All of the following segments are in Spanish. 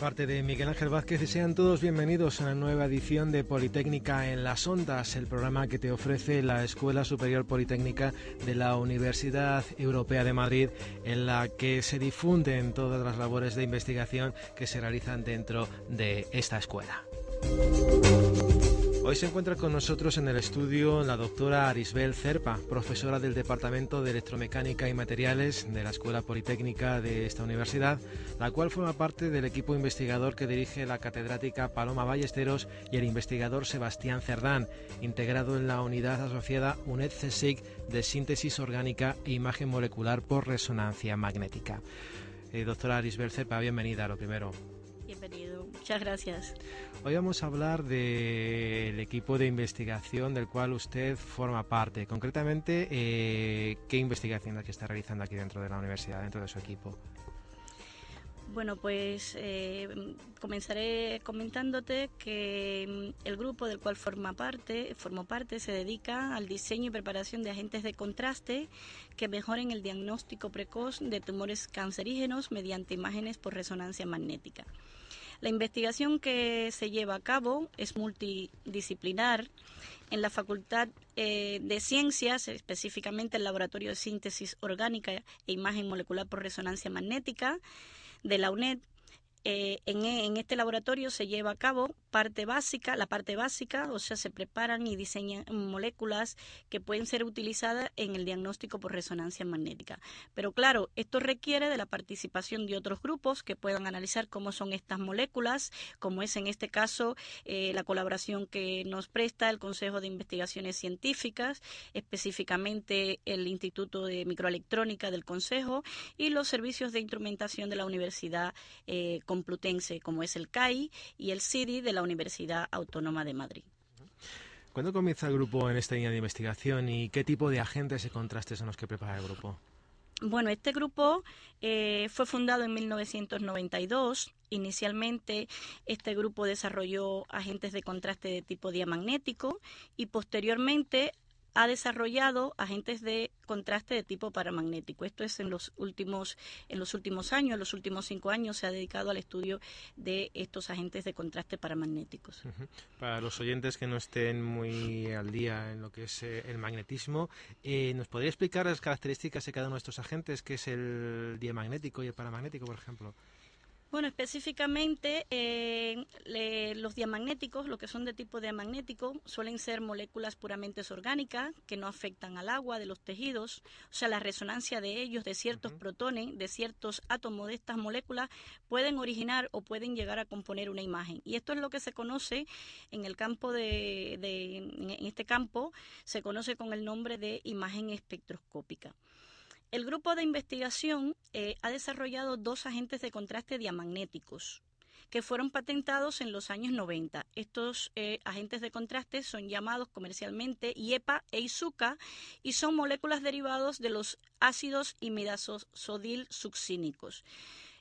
Parte de Miguel Ángel Vázquez y sean todos bienvenidos a una nueva edición de Politécnica en las Ondas, el programa que te ofrece la Escuela Superior Politécnica de la Universidad Europea de Madrid, en la que se difunden todas las labores de investigación que se realizan dentro de esta escuela. Hoy se encuentra con nosotros en el estudio la doctora Arisbel Cerpa, profesora del Departamento de Electromecánica y Materiales de la Escuela Politécnica de esta universidad, la cual forma parte del equipo investigador que dirige la catedrática Paloma Ballesteros y el investigador Sebastián Cerdán, integrado en la unidad asociada UNED-CSIC de síntesis orgánica e imagen molecular por resonancia magnética. Eh, doctora Arisbel Cerpa, bienvenida, lo primero. Muchas gracias. Hoy vamos a hablar del equipo de investigación del cual usted forma parte. Concretamente, eh, ¿qué investigación es la que está realizando aquí dentro de la universidad, dentro de su equipo? Bueno, pues eh, comenzaré comentándote que mm, el grupo del cual forma parte, formo parte se dedica al diseño y preparación de agentes de contraste que mejoren el diagnóstico precoz de tumores cancerígenos mediante imágenes por resonancia magnética. La investigación que se lleva a cabo es multidisciplinar. En la Facultad eh, de Ciencias, específicamente el Laboratorio de Síntesis Orgánica e Imagen Molecular por Resonancia Magnética de la UNED, eh, en, este laboratorio se lleva a cabo parte básica, la parte básica, o sea, se preparan y diseñan moléculas que pueden ser utilizadas en el diagnóstico por resonancia magnética. Pero claro, esto requiere de la participación de otros grupos que puedan analizar cómo son estas moléculas, como es en este caso eh, la colaboración que nos presta el Consejo de Investigaciones Científicas, específicamente el Instituto de Microelectrónica del Consejo y los servicios de instrumentación de la Universidad eh, Complutense, como es el CAI y el CIDI de la Universidad Autónoma de Madrid. ¿Cuándo comienza el grupo en esta línea de investigación y qué tipo de agentes y contrastes son los que prepara el grupo? Bueno, este grupo eh, fue fundado en 1992. Inicialmente, este grupo desarrolló agentes de contraste de tipo diamagnético y posteriormente ha desarrollado agentes de contraste de tipo paramagnético. Esto es en los últimos, en los últimos años, en los últimos cinco años se ha dedicado al estudio de estos agentes de contraste paramagnéticos. Para los oyentes que no estén muy al día en lo que es eh, el magnetismo, eh, ¿nos podría explicar las características de cada uno de estos agentes, que es el diamagnético y el paramagnético, por ejemplo? Bueno, específicamente eh, los diamagnéticos, lo que son de tipo diamagnético, suelen ser moléculas puramente orgánicas que no afectan al agua de los tejidos, o sea, la resonancia de ellos, de ciertos protones, de ciertos átomos de estas moléculas, pueden originar o pueden llegar a componer una imagen. Y esto es lo que se conoce en el campo de en este campo, se conoce con el nombre de imagen espectroscópica. El grupo de investigación eh, ha desarrollado dos agentes de contraste diamagnéticos que fueron patentados en los años 90. Estos eh, agentes de contraste son llamados comercialmente IEPA e ISUCA y son moléculas derivados de los ácidos imidazosodil succínicos.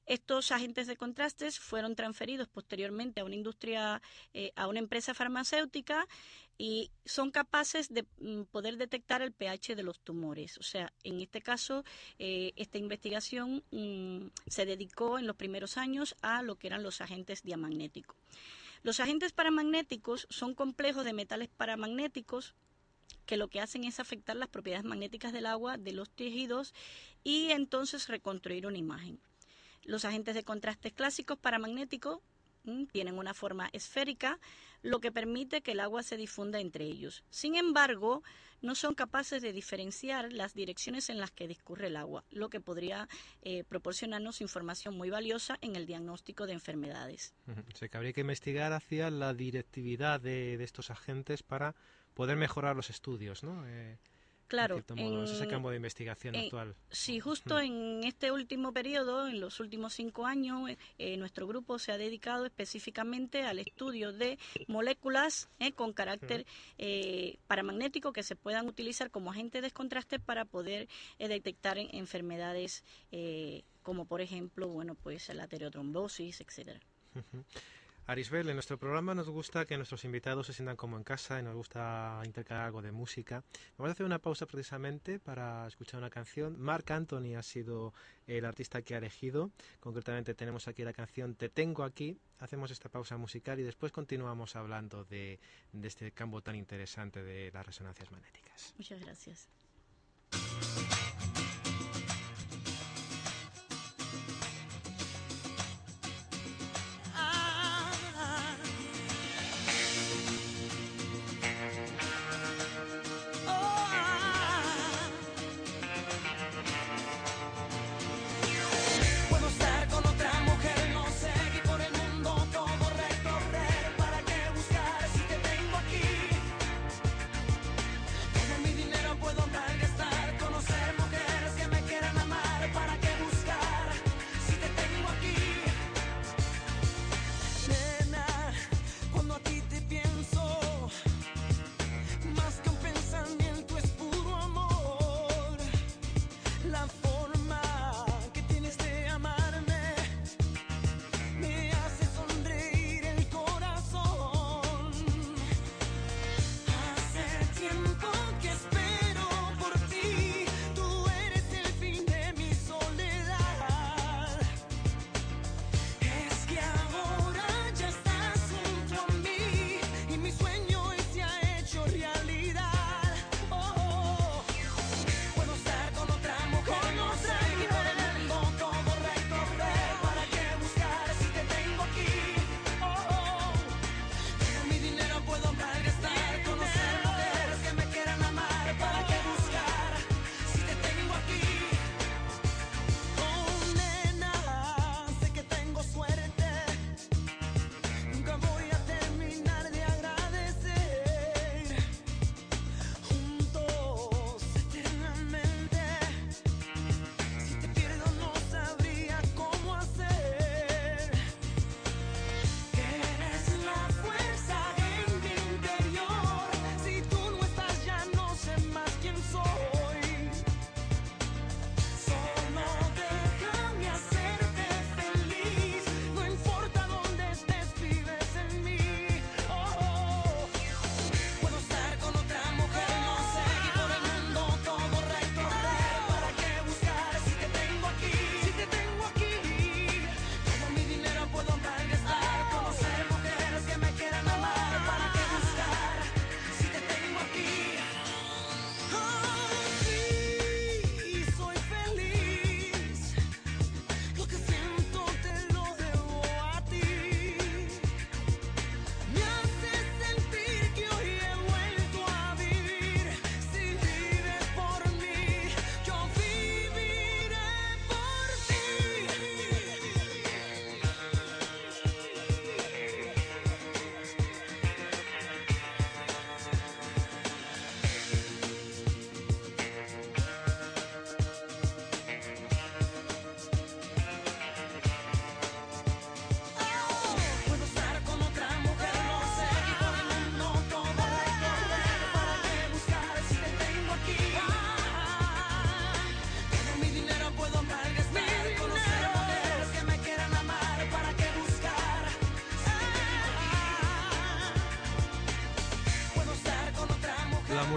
Estos agentes de contrastes fueron transferidos posteriormente a una industria, eh, a una empresa farmacéutica y son capaces de mm, poder detectar el pH de los tumores. O sea, en este caso, eh, esta investigación mm, se dedicó en los primeros años a lo que eran los agentes diamagnéticos. Los agentes paramagnéticos son complejos de metales paramagnéticos que lo que hacen es afectar las propiedades magnéticas del agua, de los tejidos y entonces reconstruir una imagen. Los agentes de contraste clásicos paramagnéticos tienen una forma esférica, lo que permite que el agua se difunda entre ellos. Sin embargo, no son capaces de diferenciar las direcciones en las que discurre el agua, lo que podría eh, proporcionarnos información muy valiosa en el diagnóstico de enfermedades. O sea, que habría que investigar hacia la directividad de, estos agentes para poder mejorar los estudios, ¿no? Eh, Claro, en, ese campo de investigación actual. Sí, justo en este último periodo, en los últimos cinco años, eh, nuestro grupo se ha dedicado específicamente al estudio de moléculas eh, con carácter eh, paramagnético que se puedan utilizar como agente de contraste para poder detectar enfermedades como por ejemplo, bueno, pues la terotrombosis, etcétera. Arisbel, en nuestro programa nos gusta que nuestros invitados se sientan como en casa y nos gusta intercalar algo de música. Vamos a hacer una pausa precisamente para escuchar una canción. Mark Anthony ha sido el artista que ha elegido. Concretamente tenemos aquí la canción Te tengo aquí. Hacemos esta pausa musical y después continuamos hablando de, de este campo tan interesante de las resonancias magnéticas. Muchas gracias.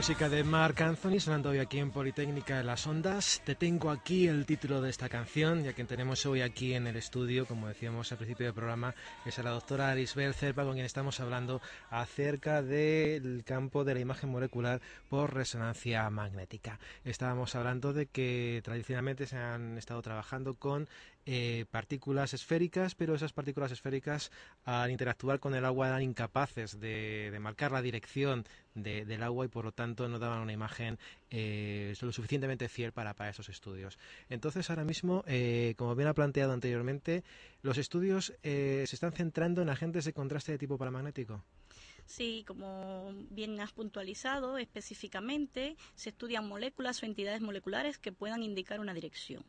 Música de Mark Anthony sonando hoy aquí en Politécnica de las Ondas. Te tengo aquí el título de esta canción, ya que tenemos hoy aquí en el estudio, como decíamos al principio del programa, es a la doctora Arisbel Cerpa, con quien estamos hablando acerca del campo de la imagen molecular por resonancia magnética. Estábamos hablando de que tradicionalmente se han estado trabajando con eh, partículas esféricas, pero esas partículas esféricas al interactuar con el agua eran incapaces de, marcar la dirección del agua y por lo tanto no daban una imagen eh, lo suficientemente fiel para, esos estudios. Entonces ahora mismo, eh, como bien ha planteado anteriormente, los estudios se están centrando en agentes de contraste de tipo paramagnético. Sí, como bien has puntualizado, específicamente se estudian moléculas o entidades moleculares que puedan indicar una dirección.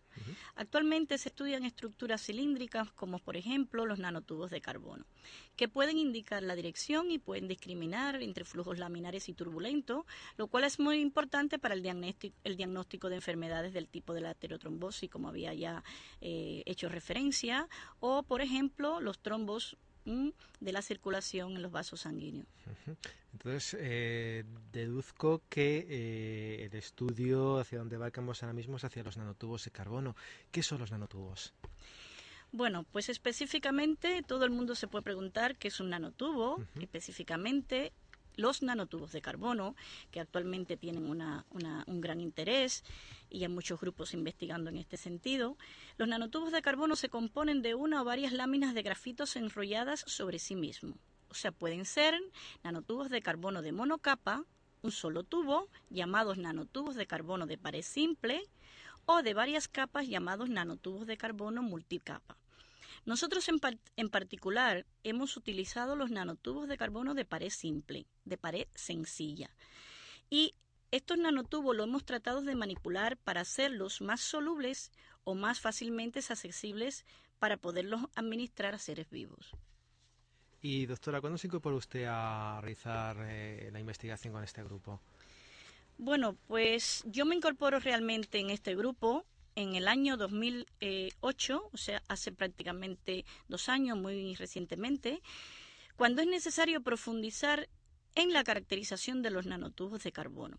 Actualmente se estudian estructuras cilíndricas como por ejemplo los nanotubos de carbono, que pueden indicar la dirección y pueden discriminar entre flujos laminares y turbulentos, lo cual es muy importante para el diagnóstico, el diagnóstico de enfermedades del tipo de la heterotrombosis, como había ya eh, hecho referencia, o por ejemplo los trombos de la circulación en los vasos sanguíneos. Entonces, eh, deduzco que eh, el estudio hacia donde vamos ahora mismo es hacia los nanotubos de carbono. ¿Qué son los nanotubos? Bueno, pues específicamente todo el mundo se puede preguntar qué es un nanotubo. Específicamente los nanotubos de carbono, que actualmente tienen un gran interés y hay muchos grupos investigando en este sentido. Los nanotubos de carbono se componen de una o varias láminas de grafitos enrolladas sobre sí mismo. O sea, pueden ser nanotubos de carbono de monocapa, un solo tubo, llamados nanotubos de carbono de pared simple, o de varias capas llamados nanotubos de carbono multicapa. Nosotros en, en, particular hemos utilizado los nanotubos de carbono de pared simple, de pared sencilla. Y estos nanotubos los hemos tratado de manipular para hacerlos más solubles o más fácilmente accesibles para poderlos administrar a seres vivos. Y doctora, ¿cuándo se incorporó usted a realizar eh, la investigación con este grupo? Bueno, pues yo me incorporo realmente en este grupo en el año 2008, o sea, hace prácticamente dos años, muy recientemente, cuando es necesario profundizar en la caracterización de los nanotubos de carbono.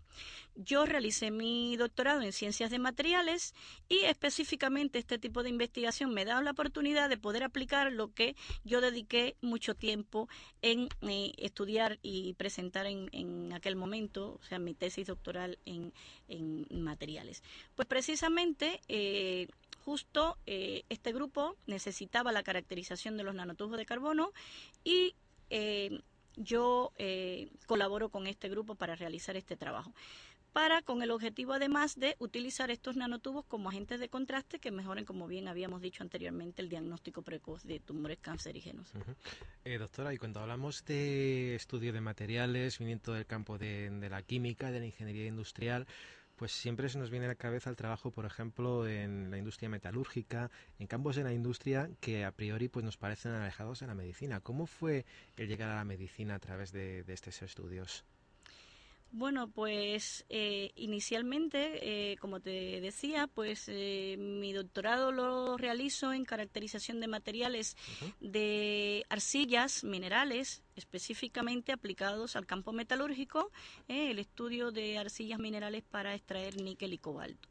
Yo realicé mi doctorado en ciencias de materiales y específicamente este tipo de investigación me da la oportunidad de poder aplicar lo que yo dediqué mucho tiempo en eh, estudiar y presentar en, aquel momento, o sea, mi tesis doctoral en, materiales. Pues precisamente eh, justo eh, este grupo necesitaba la caracterización de los nanotubos de carbono y yo eh, colaboro con este grupo para realizar este trabajo para con el objetivo además de utilizar estos nanotubos como agentes de contraste que mejoren, como bien habíamos dicho anteriormente, el diagnóstico precoz de tumores cancerígenos. Eh, doctora, y cuando hablamos de estudio de materiales, viniendo del campo de la química, de la ingeniería industrial, pues siempre se nos viene a la cabeza el trabajo, por ejemplo, en la industria metalúrgica, en campos de la industria que a priori pues nos parecen alejados de la medicina. ¿Cómo fue el llegar a la medicina a través de estos estudios? Bueno, pues eh, inicialmente, eh, como te decía, pues eh, mi doctorado lo realizo en caracterización de materiales de arcillas, minerales, específicamente aplicados al campo metalúrgico, el estudio de arcillas minerales para extraer níquel y cobalto.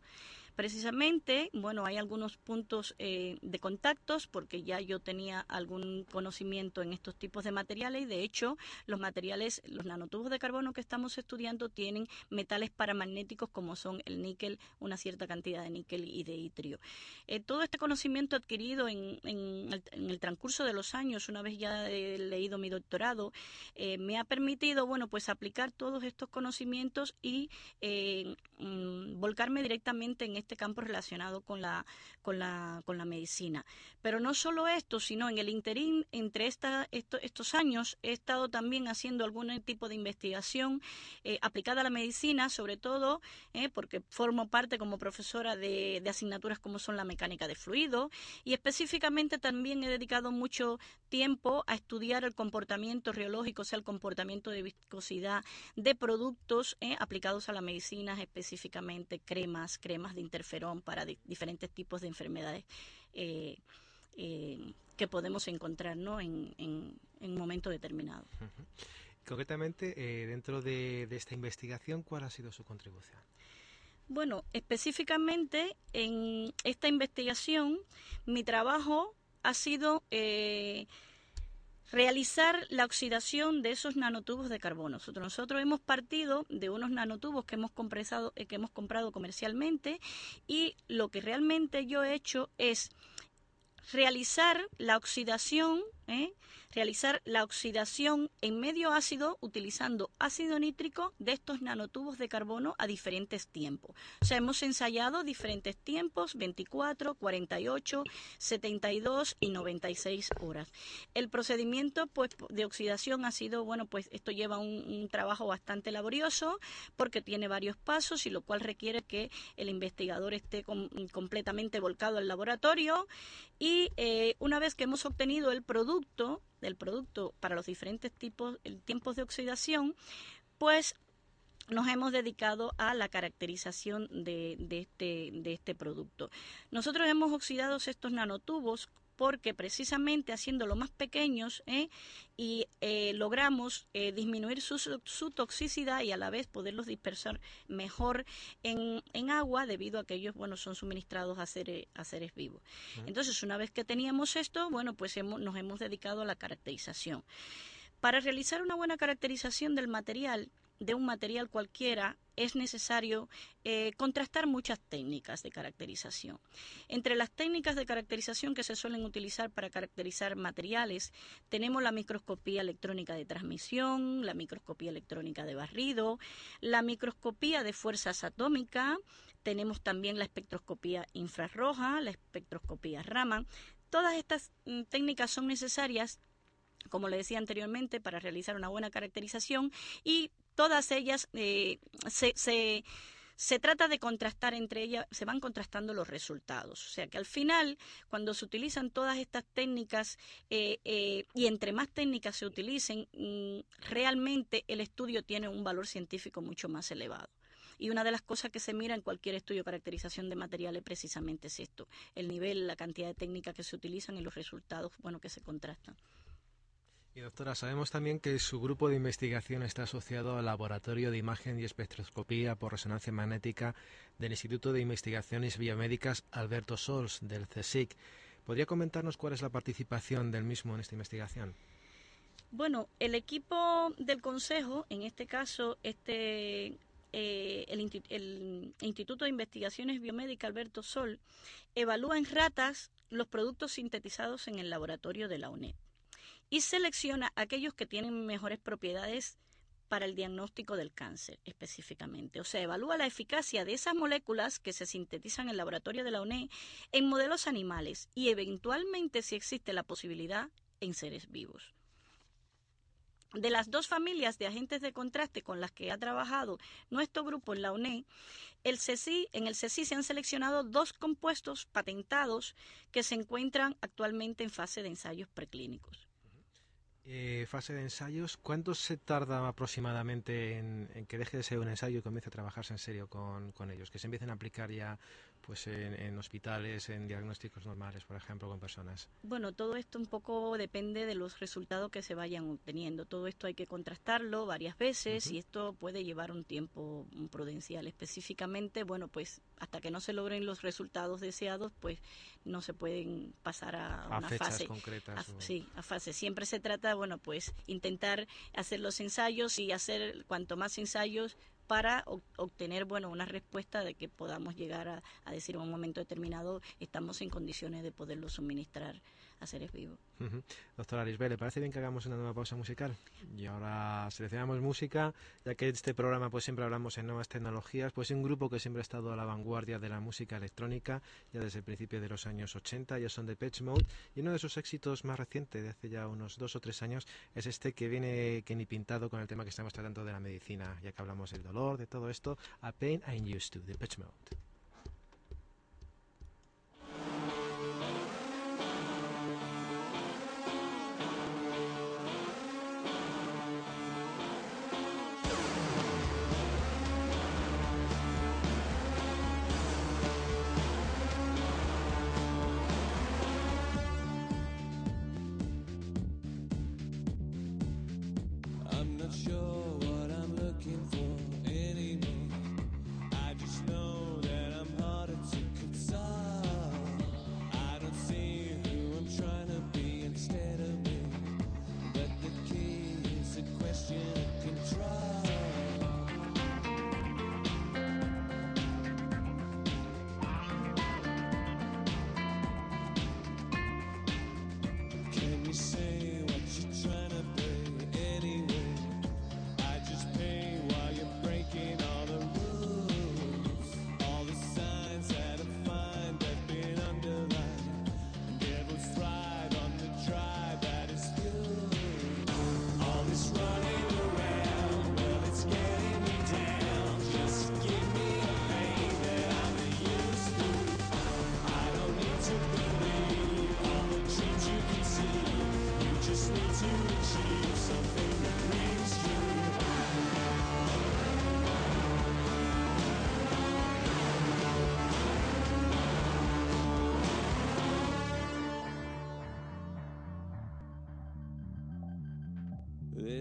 Precisamente, bueno, hay algunos puntos eh, de contactos porque ya yo tenía algún conocimiento en estos tipos de materiales y de hecho los materiales, los nanotubos de carbono que estamos estudiando tienen metales paramagnéticos como son el níquel, una cierta cantidad de níquel y de itrio. Eh, todo este conocimiento adquirido en, el, transcurso de los años, una vez ya he leído mi doctorado, eh, me ha permitido, bueno, pues aplicar todos estos conocimientos y mm, volcarme directamente en este campo relacionado con la, con la, con la medicina. Pero no solo esto, sino en el interín, entre esta, estos años, he estado también haciendo algún tipo de investigación eh, aplicada a la medicina, sobre todo eh, porque formo parte como profesora de, asignaturas como son la mecánica de fluido y específicamente también he dedicado mucho tiempo a estudiar el comportamiento reológico, o sea, el comportamiento de viscosidad de productos eh, aplicados a la medicina, específicamente cremas, cremas de interferón para diferentes tipos de enfermedades eh, eh, que podemos encontrar en, un momento determinado. Concretamente, dentro de, esta investigación, ¿cuál ha sido su contribución? Bueno, específicamente en esta investigación, mi trabajo ha sido eh, realizar la oxidación de esos nanotubos de carbono. Nosotros, hemos partido de unos nanotubos que hemos, compresado, eh, que hemos comprado comercialmente y lo que realmente yo he hecho es realizar la oxidación ¿eh? realizar la oxidación en medio ácido utilizando ácido nítrico de estos nanotubos de carbono a diferentes tiempos. O sea, hemos ensayado diferentes tiempos, 24, 48, 72 y 96 horas. El procedimiento pues, de oxidación ha sido, bueno, pues esto lleva un, trabajo bastante laborioso porque tiene varios pasos y lo cual requiere que el investigador esté completamente volcado al laboratorio y eh, una vez que hemos obtenido el producto, del producto para los diferentes tipos, tiempos de oxidación, pues nos hemos dedicado a la caracterización de, este, de este producto. Nosotros hemos oxidado estos nanotubos porque precisamente haciéndolo más pequeños ¿eh? y eh, logramos eh, disminuir su, su, toxicidad y a la vez poderlos dispersar mejor en, en agua debido a que ellos bueno son suministrados a seres, a seres vivos. Entonces, una vez que teníamos esto, bueno, pues hemos, nos hemos dedicado a la caracterización. Para realizar una buena caracterización del material, de un material cualquiera, es necesario eh, contrastar muchas técnicas de caracterización. Entre las técnicas de caracterización que se suelen utilizar para caracterizar materiales, tenemos la microscopía electrónica de transmisión, la microscopía electrónica de barrido, la microscopía de fuerzas atómicas, tenemos también la espectroscopía infrarroja, la espectroscopía Raman. Todas estas mm, técnicas son necesarias como le decía anteriormente, para realizar una buena caracterización y todas ellas eh, se, se, se trata de contrastar entre ellas, se van contrastando los resultados. O sea que al final, cuando se utilizan todas estas técnicas eh, eh, y entre más técnicas se utilicen, mm, realmente el estudio tiene un valor científico mucho más elevado. Y una de las cosas que se mira en cualquier estudio de caracterización de materiales precisamente es esto, el nivel, la cantidad de técnicas que se utilizan y los resultados, bueno, que se contrastan. Y doctora, sabemos también que su grupo de investigación está asociado al Laboratorio de Imagen y Espectroscopía por Resonancia Magnética del Instituto de Investigaciones Biomédicas Alberto Sols, del CSIC. ¿Podría comentarnos cuál es la participación del mismo en esta investigación? Bueno, el equipo del Consejo, en este caso, este eh, el, el, Instituto de Investigaciones Biomédicas Alberto Sol evalúa en ratas los productos sintetizados en el laboratorio de la UNED y selecciona aquellos que tienen mejores propiedades para el diagnóstico del cáncer específicamente. O sea, evalúa la eficacia de esas moléculas que se sintetizan en el laboratorio de la UNE en modelos animales y eventualmente si existe la posibilidad en seres vivos. De las dos familias de agentes de contraste con las que ha trabajado nuestro grupo en la UNE, el en el CECI se han seleccionado dos compuestos patentados que se encuentran actualmente en fase de ensayos preclínicos. Eh, fase de ensayos, ¿cuánto se tarda aproximadamente en, que deje de ser un ensayo y comience a trabajarse en serio con, con ellos? Que se empiecen a aplicar ya pues en, hospitales, en diagnósticos normales, por ejemplo, con personas? Bueno, todo esto un poco depende de los resultados que se vayan obteniendo. Todo esto hay que contrastarlo varias veces y esto puede llevar un tiempo prudencial. Específicamente, bueno, pues hasta que no se logren los resultados deseados, pues no se pueden pasar a, a una fechas fase. concretas. Sí, a fase. Siempre se trata, bueno, pues intentar hacer los ensayos y hacer cuanto más ensayos para obtener bueno una respuesta de que podamos llegar a, a, decir en un momento determinado estamos en condiciones de poderlo suministrar a seres vivos. Uh -huh. Doctora Arisbel, ¿le parece bien que hagamos una nueva pausa musical? Y ahora seleccionamos música, ya que este programa pues siempre hablamos en nuevas tecnologías, pues un grupo que siempre ha estado a la vanguardia de la música electrónica, ya desde el principio de los años 80, ya son de Pitch Mode, y uno de sus éxitos más recientes, de hace ya unos dos o tres años, es este que viene que ni pintado con el tema que estamos tratando de la medicina, ya que hablamos del dolor, de todo esto, A Pain I'm Used To, de Pitch Mode.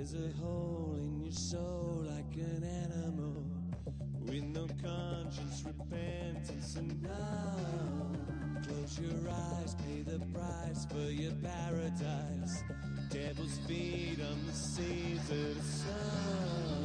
There's a hole in your soul like an animal with no conscience, repentance, and now close your eyes, pay the price for your paradise. Devil's feet on the seas of the sun.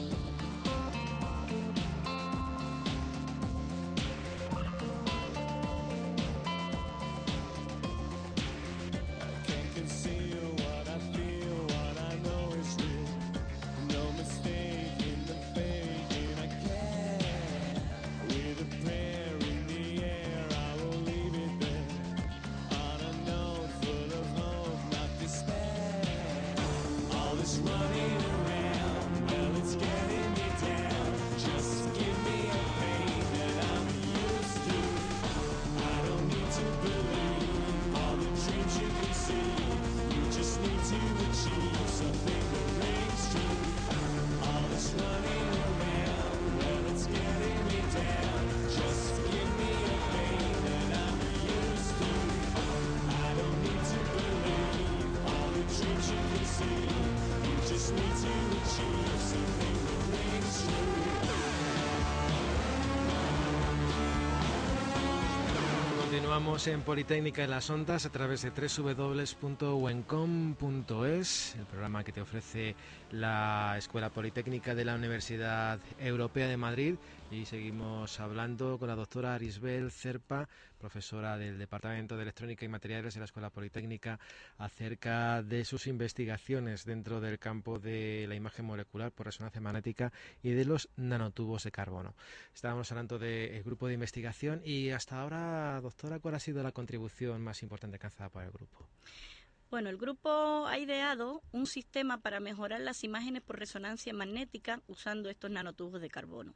Continuamos en Politécnica en las Ondas a través de www.wencom.es, el programa que te ofrece la Escuela Politécnica de la Universidad Europea de Madrid. Y seguimos hablando con la doctora Arisbel Cerpa, profesora del Departamento de Electrónica y Materiales de la Escuela Politécnica, acerca de sus investigaciones dentro del campo de la imagen molecular por resonancia magnética y de los nanotubos de carbono. Estábamos hablando del grupo de investigación y hasta ahora, doctora, ¿cuál ha sido la contribución más importante alcanzada por el grupo? Bueno, el grupo ha ideado un sistema para mejorar las imágenes por resonancia magnética usando estos nanotubos de carbono.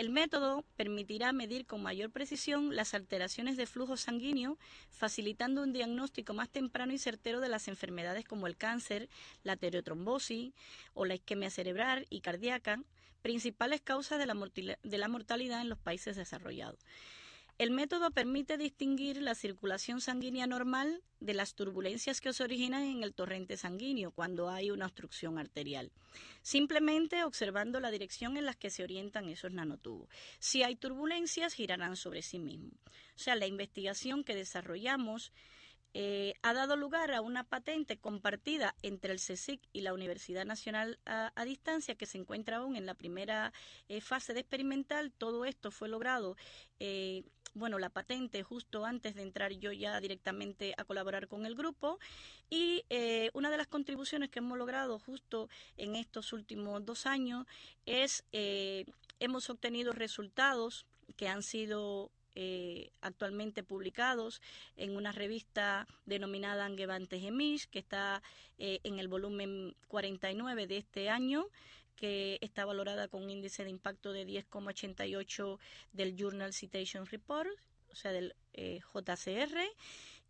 El método permitirá medir con mayor precisión las alteraciones de flujo sanguíneo, facilitando un diagnóstico más temprano y certero de las enfermedades como el cáncer, la terotrombosis o la isquemia cerebral y cardíaca, principales causas de la mortalidad en los países desarrollados. El método permite distinguir la circulación sanguínea normal de las turbulencias que se originan en el torrente sanguíneo cuando hay una obstrucción arterial, simplemente observando la dirección en la que se orientan esos nanotubos. Si hay turbulencias, girarán sobre sí mismos. O sea, la investigación que desarrollamos eh, ha dado lugar a una patente compartida entre el CSIC y la Universidad Nacional a, Distancia que se encuentra aún en la primera eh, fase de experimental. Todo esto fue logrado eh, bueno, la patente justo antes de entrar yo ya directamente a colaborar con el grupo. Y eh, una de las contribuciones que hemos logrado justo en estos últimos dos años es eh, hemos obtenido resultados que han sido eh, actualmente publicados en una revista denominada Angevante Gemisch, que está eh, en el volumen 49 de este año, que está valorada con un índice de impacto de 10,88 del Journal Citation Report, o sea, del eh, JCR.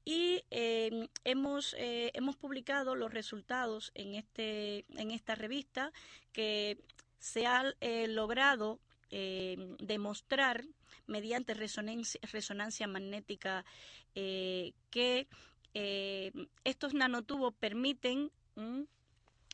Y eh, hemos, eh, hemos publicado los resultados en, este, en esta revista que se ha logrado eh, demostrar mediante resonancia, resonancia magnética que estos nanotubos permiten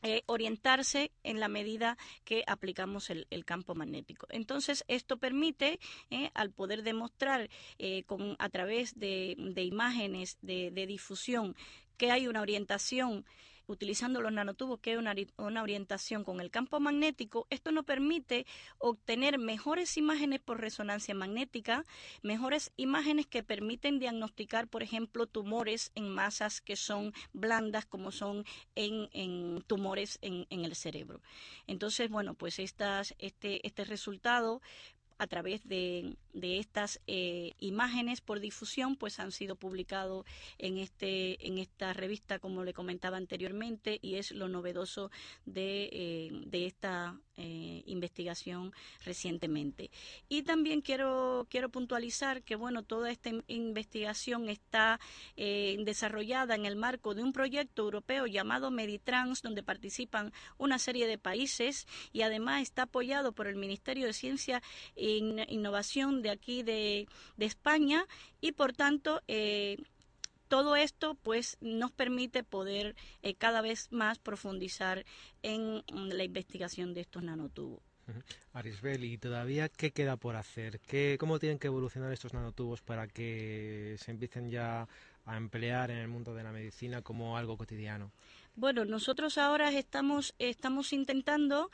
eh, orientarse en la medida que aplicamos el, el campo magnético. Entonces, esto permite, eh, al poder demostrar eh, con, a través de, de imágenes de, de, difusión que hay una orientación utilizando los nanotubos, que es una, una, orientación con el campo magnético, esto nos permite obtener mejores imágenes por resonancia magnética, mejores imágenes que permiten diagnosticar, por ejemplo, tumores en masas que son blandas, como son en, en tumores en, en, el cerebro. Entonces, bueno, pues estas, este, este resultado a través de, de estas eh, imágenes por difusión pues han sido publicados en este en esta revista como le comentaba anteriormente y es lo novedoso de, eh, de esta eh, investigación recientemente. Y también quiero quiero puntualizar que bueno toda esta investigación está desarrollada en el marco de un proyecto europeo llamado Meditrans donde participan una serie de países y además está apoyado por el Ministerio de Ciencia in, innovación de aquí de, de, España y por tanto eh, todo esto pues nos permite poder eh, cada vez más profundizar en mm, la investigación de estos nanotubos. Arisbel, ¿y todavía qué queda por hacer? ¿Qué, ¿Cómo tienen que evolucionar estos nanotubos para que se empiecen ya a emplear en el mundo de la medicina como algo cotidiano? Bueno, nosotros ahora estamos, estamos intentando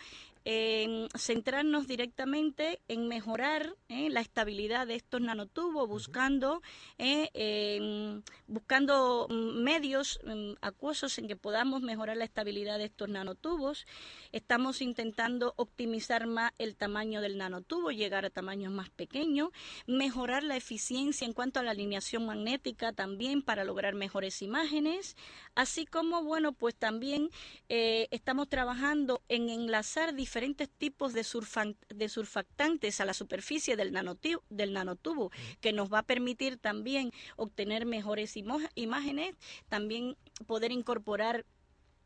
centrarnos directamente en mejorar eh, la estabilidad de estos nanotubos, buscando, eh, buscando mm, medios mm, acuosos en que podamos mejorar la estabilidad de estos nanotubos. Estamos intentando optimizar más el tamaño del nanotubo, llegar a tamaños más pequeños, mejorar la eficiencia en cuanto a la alineación magnética también para lograr mejores imágenes, así como, bueno, pues también eh, estamos trabajando en enlazar diferentes tipos de, surfan- de surfactantes a la superficie del, del nanotubo, que nos va a permitir también obtener mejores imágenes, también poder incorporar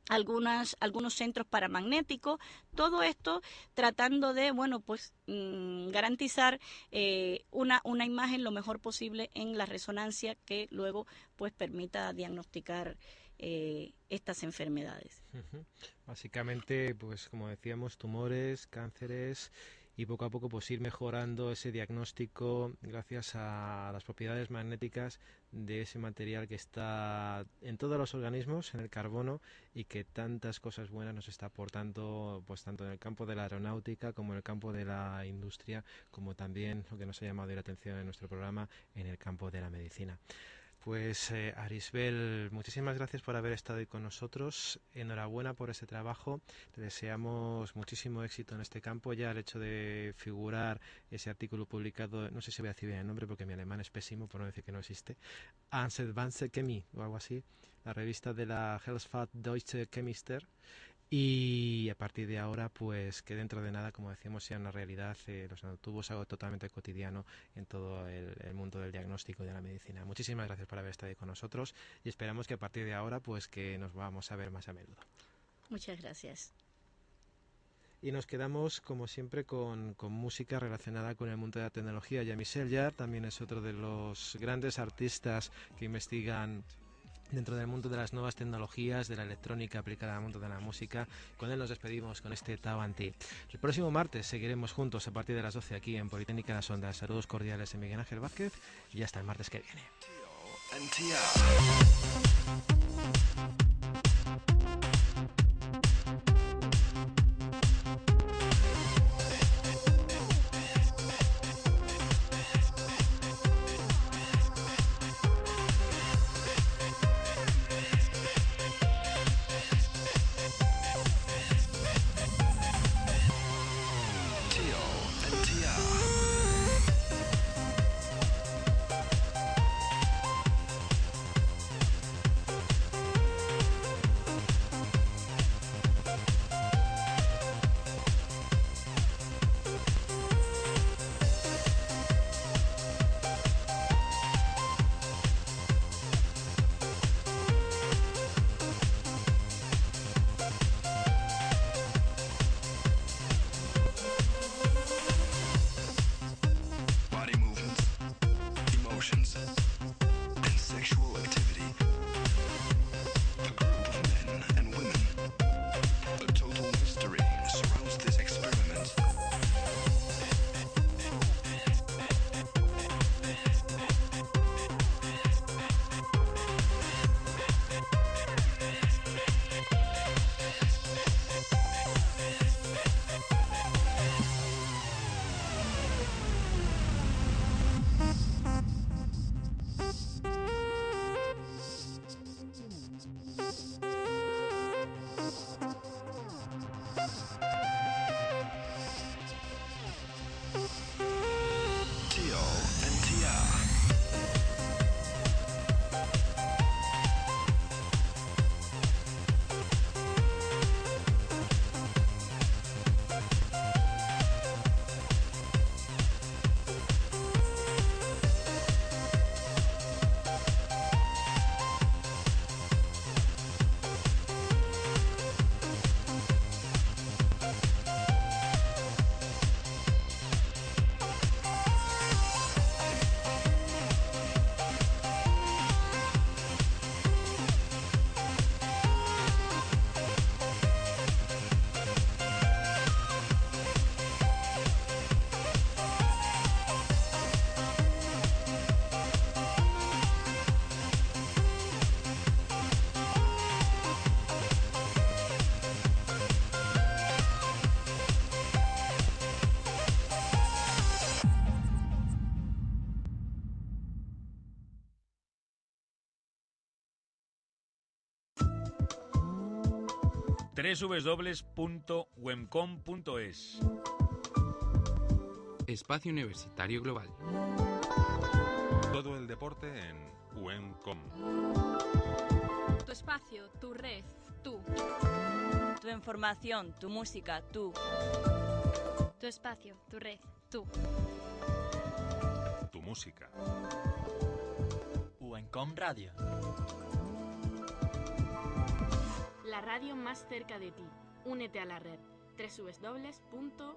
algunas algunos centros paramagnéticos todo esto tratando de bueno pues mm, garantizar eh, una una imagen lo mejor posible en la resonancia que luego pues permita diagnosticar eh, estas enfermedades. Básicamente, pues como decíamos, tumores, cánceres y poco a poco pues ir mejorando ese diagnóstico gracias a las propiedades magnéticas de ese material que está en todos los organismos, en el carbono y que tantas cosas buenas nos está aportando pues tanto en el campo de la aeronáutica como en el campo de la industria, como también lo que nos ha llamado la atención en nuestro programa en el campo de la medicina. Pues eh, Arisbel, muchísimas gracias por haber estado hoy con nosotros. Enhorabuena por ese trabajo. Te deseamos muchísimo éxito en este campo. Ya el hecho de figurar ese artículo publicado, no sé si voy a decir bien el nombre porque mi alemán es pésimo, por no decir que no existe, Advanced Chemie o algo así, la revista de la Hellsfahrt Deutsche Chemister. Y a partir de ahora, pues que dentro de nada, como decíamos, sea una realidad, eh, los nanotubos algo totalmente cotidiano en todo el, el mundo del diagnóstico y de la medicina. Muchísimas gracias por haber estado con nosotros y esperamos que a partir de ahora, pues que nos vamos a ver más a menudo. muchas gracias Y nos quedamos, como siempre, con, con música relacionada con el mundo de la tecnología. Ya Michel Jarre también es otro de los grandes artistas que investigan dentro del mundo de las nuevas tecnologías, de la electrónica aplicada al mundo de la música. Con él nos despedimos con este Tao Anti. El próximo martes seguiremos juntos a partir de las 12 aquí en Politécnica de las Ondas. Saludos cordiales de Miguel Ángel Vázquez y hasta el martes que viene. Peace. www.wemcom.es. Espacio Universitario Global. Todo el deporte en UEMCOM. Tu espacio, tu red, tú. Tu información, tu música, tú. Tu espacio, tu red, tú. Tu música. UENCOM Radio. La radio más cerca de ti. Únete a la red. www.uencom.es